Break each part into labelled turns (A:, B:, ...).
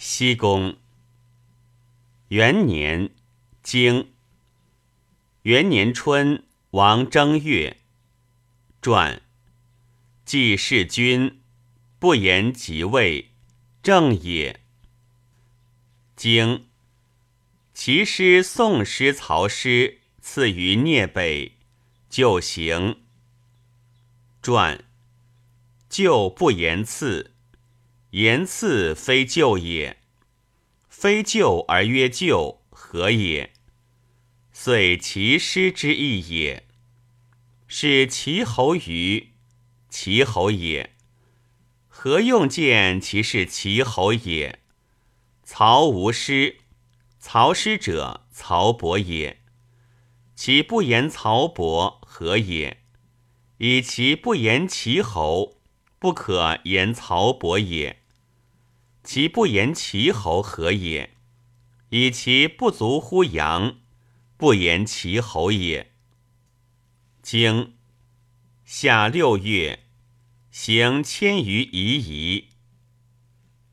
A: 西宫。元年，经。元年春，王正月。传。季世君，不言即位，正也。经。其师宋师曹师赐于聂北，就行。传。就不言赐，言次非旧也。非旧而曰旧，何也？遂其师之意也。是齐侯于齐侯也。何用见其是齐侯也？曹无师，曹师者曹伯也。其不言曹伯，何也？以其不言齐侯，不可言曹伯也。其不言齐侯何也？以其不足乎阳，不言齐侯也。经夏六月，行千余夷夷。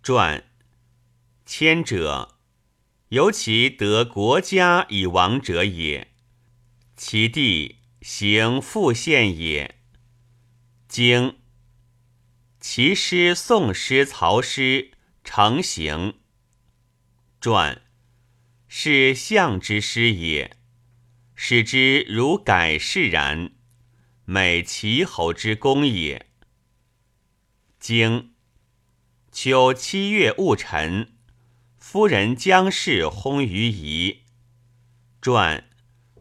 A: 传千者，由其得国家以亡者也。其地行复献也。经其师宋师曹师。成行传是相之师也，使之如改释然，美齐侯之功也。经秋七月戊辰，夫人姜氏薨于夷。传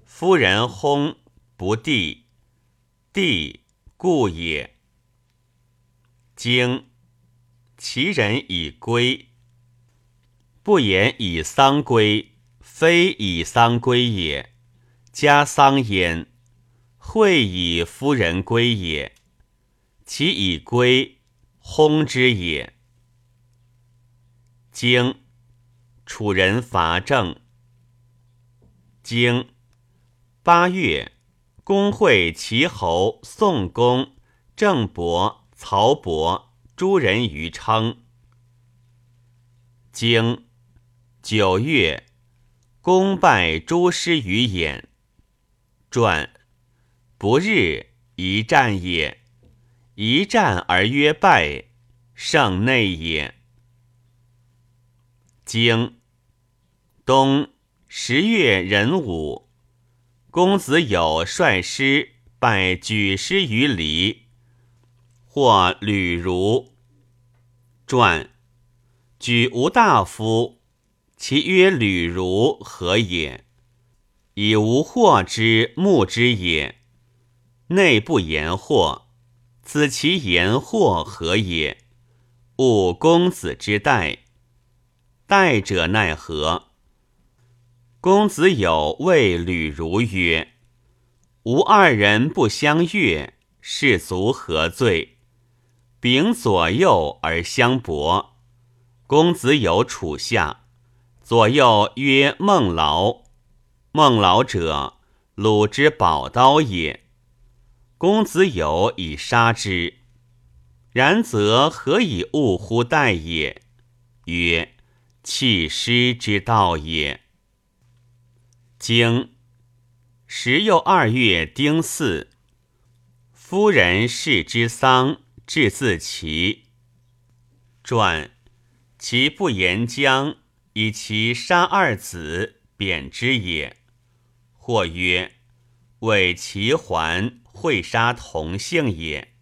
A: 夫人薨不帝，帝故也。经。其人以归，不言以丧归，非以丧归也。加丧焉，会以夫人归也。其以归，轰之也。经楚人伐郑。经八月，公会齐侯、宋公、郑伯、曹伯。诸人于称。经九月，公拜诸师于演。传不日一战也，一战而曰败，胜内也。经冬十月壬午，公子有率师拜举师于黎。或吕如传，举无大夫，其曰吕如何也？以无惑之目之也。内不言惑，此其言惑何也？吾公子之待，待者奈何？公子有谓吕如曰：“吾二人不相悦，士卒何罪？”秉左右而相搏，公子有处下，左右曰孟劳。孟劳者，鲁之宝刀也。公子有以杀之，然则何以误乎待也？曰：弃师之道也。经时又二月丁巳，夫人氏之丧。至自齐传，其不言将，以其杀二子，贬之也。或曰：为齐桓会杀同姓也。